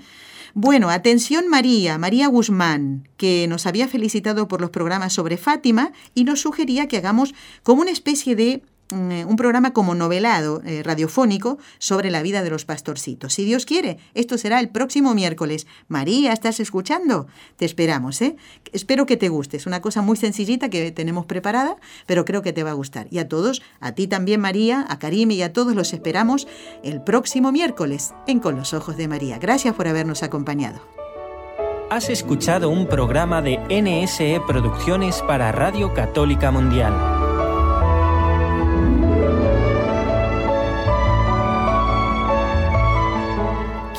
Bueno, atención María, María Guzmán, que nos había felicitado por los programas sobre Fátima y nos sugería que hagamos como una especie de un programa como novelado eh, radiofónico sobre la vida de los pastorcitos. Si Dios quiere, esto será el próximo miércoles. María, ¿estás escuchando? Te esperamos, ¿eh? Espero que te guste. Es una cosa muy sencillita que tenemos preparada, pero creo que te va a gustar. Y a todos, a ti también, María, a Karim y a todos los esperamos el próximo miércoles en Con los Ojos de María. Gracias por habernos acompañado. Has escuchado un programa de NSE Producciones para Radio Católica Mundial.